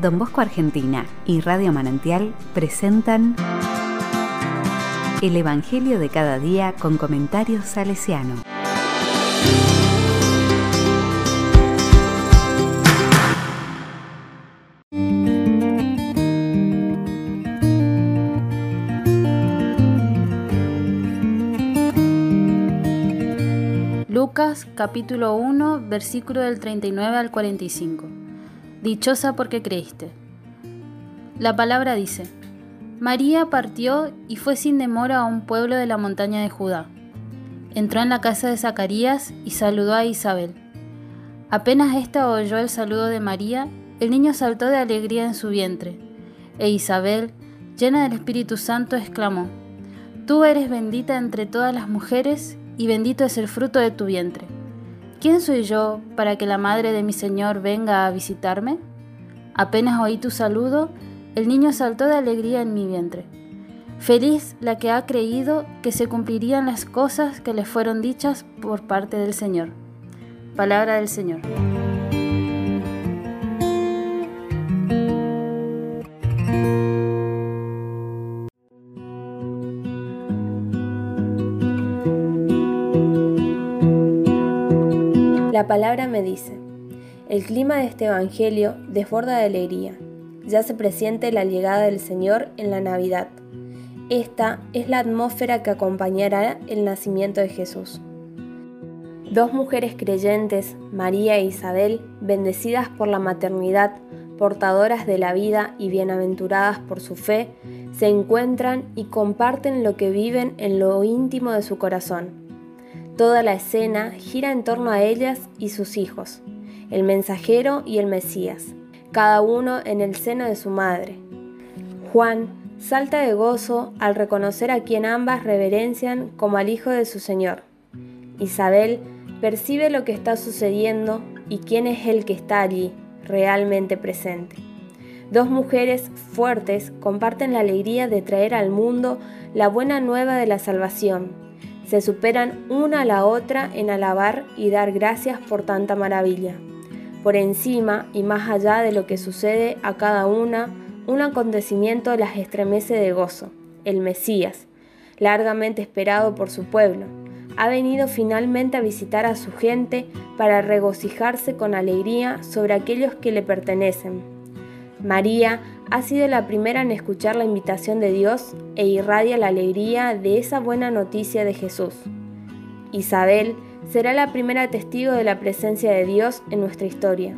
Don Bosco Argentina y Radio Manantial presentan El Evangelio de cada día con comentarios salesiano. Lucas capítulo 1 versículo del 39 al 45. Dichosa porque creíste. La palabra dice, María partió y fue sin demora a un pueblo de la montaña de Judá. Entró en la casa de Zacarías y saludó a Isabel. Apenas ésta oyó el saludo de María, el niño saltó de alegría en su vientre, e Isabel, llena del Espíritu Santo, exclamó, Tú eres bendita entre todas las mujeres y bendito es el fruto de tu vientre. ¿Quién soy yo para que la madre de mi Señor venga a visitarme? Apenas oí tu saludo, el niño saltó de alegría en mi vientre. Feliz la que ha creído que se cumplirían las cosas que le fueron dichas por parte del Señor. Palabra del Señor. La palabra me dice, el clima de este Evangelio desborda de alegría. Ya se presiente la llegada del Señor en la Navidad. Esta es la atmósfera que acompañará el nacimiento de Jesús. Dos mujeres creyentes, María e Isabel, bendecidas por la maternidad, portadoras de la vida y bienaventuradas por su fe, se encuentran y comparten lo que viven en lo íntimo de su corazón Toda la escena gira en torno a ellas y sus hijos, el mensajero y el Mesías, cada uno en el seno de su madre. Juan salta de gozo al reconocer a quien ambas reverencian como al Hijo de su Señor. Isabel percibe lo que está sucediendo y quién es el que está allí, realmente presente. Dos mujeres fuertes comparten la alegría de traer al mundo la buena nueva de la salvación se superan una a la otra en alabar y dar gracias por tanta maravilla. Por encima y más allá de lo que sucede a cada una, un acontecimiento las estremece de gozo, el Mesías, largamente esperado por su pueblo. Ha venido finalmente a visitar a su gente para regocijarse con alegría sobre aquellos que le pertenecen. María ha sido la primera en escuchar la invitación de Dios e irradia la alegría de esa buena noticia de Jesús. Isabel será la primera testigo de la presencia de Dios en nuestra historia.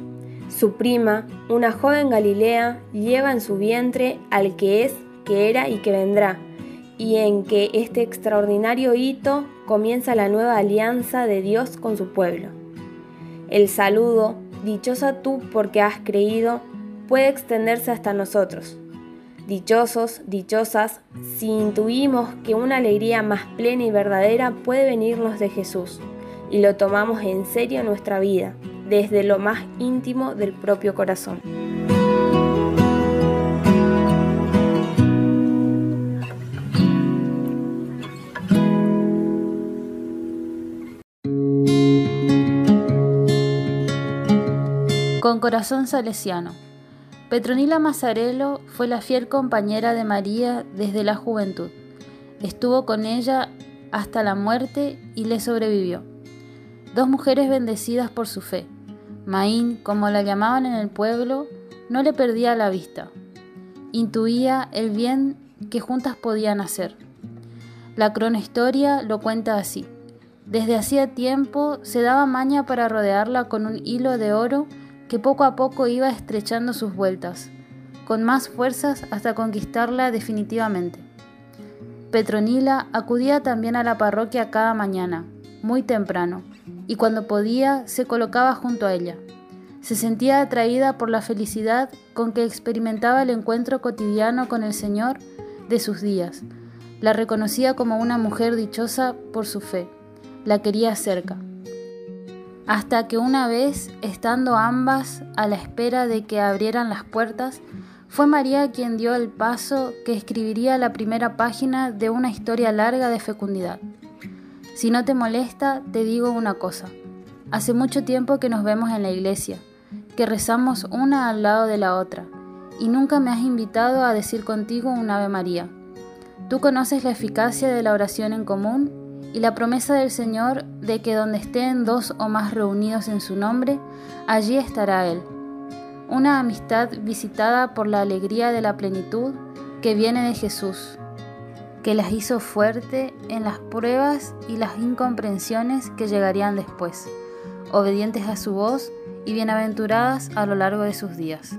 Su prima, una joven Galilea, lleva en su vientre al que es, que era y que vendrá, y en que este extraordinario hito comienza la nueva alianza de Dios con su pueblo. El saludo, dichosa tú porque has creído, puede extenderse hasta nosotros. Dichosos, dichosas, si intuimos que una alegría más plena y verdadera puede venirnos de Jesús y lo tomamos en serio en nuestra vida, desde lo más íntimo del propio corazón. Con corazón salesiano. Petronila Mazzarello fue la fiel compañera de María desde la juventud. Estuvo con ella hasta la muerte y le sobrevivió. Dos mujeres bendecidas por su fe. Maín, como la llamaban en el pueblo, no le perdía la vista. Intuía el bien que juntas podían hacer. La cronohistoria lo cuenta así. Desde hacía tiempo se daba maña para rodearla con un hilo de oro que poco a poco iba estrechando sus vueltas, con más fuerzas hasta conquistarla definitivamente. Petronila acudía también a la parroquia cada mañana, muy temprano, y cuando podía se colocaba junto a ella. Se sentía atraída por la felicidad con que experimentaba el encuentro cotidiano con el Señor de sus días. La reconocía como una mujer dichosa por su fe. La quería cerca hasta que una vez, estando ambas a la espera de que abrieran las puertas, fue María quien dio el paso que escribiría la primera página de una historia larga de fecundidad. Si no te molesta, te digo una cosa. Hace mucho tiempo que nos vemos en la iglesia, que rezamos una al lado de la otra, y nunca me has invitado a decir contigo un Ave María. Tú conoces la eficacia de la oración en común y la promesa del Señor de que donde estén dos o más reunidos en su nombre, allí estará Él. Una amistad visitada por la alegría de la plenitud que viene de Jesús, que las hizo fuerte en las pruebas y las incomprensiones que llegarían después, obedientes a su voz y bienaventuradas a lo largo de sus días.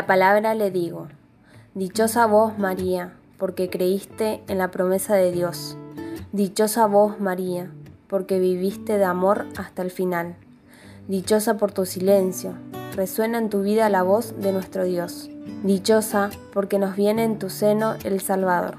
La palabra le digo, Dichosa vos, María, porque creíste en la promesa de Dios. Dichosa vos, María, porque viviste de amor hasta el final. Dichosa por tu silencio, resuena en tu vida la voz de nuestro Dios. Dichosa porque nos viene en tu seno el Salvador.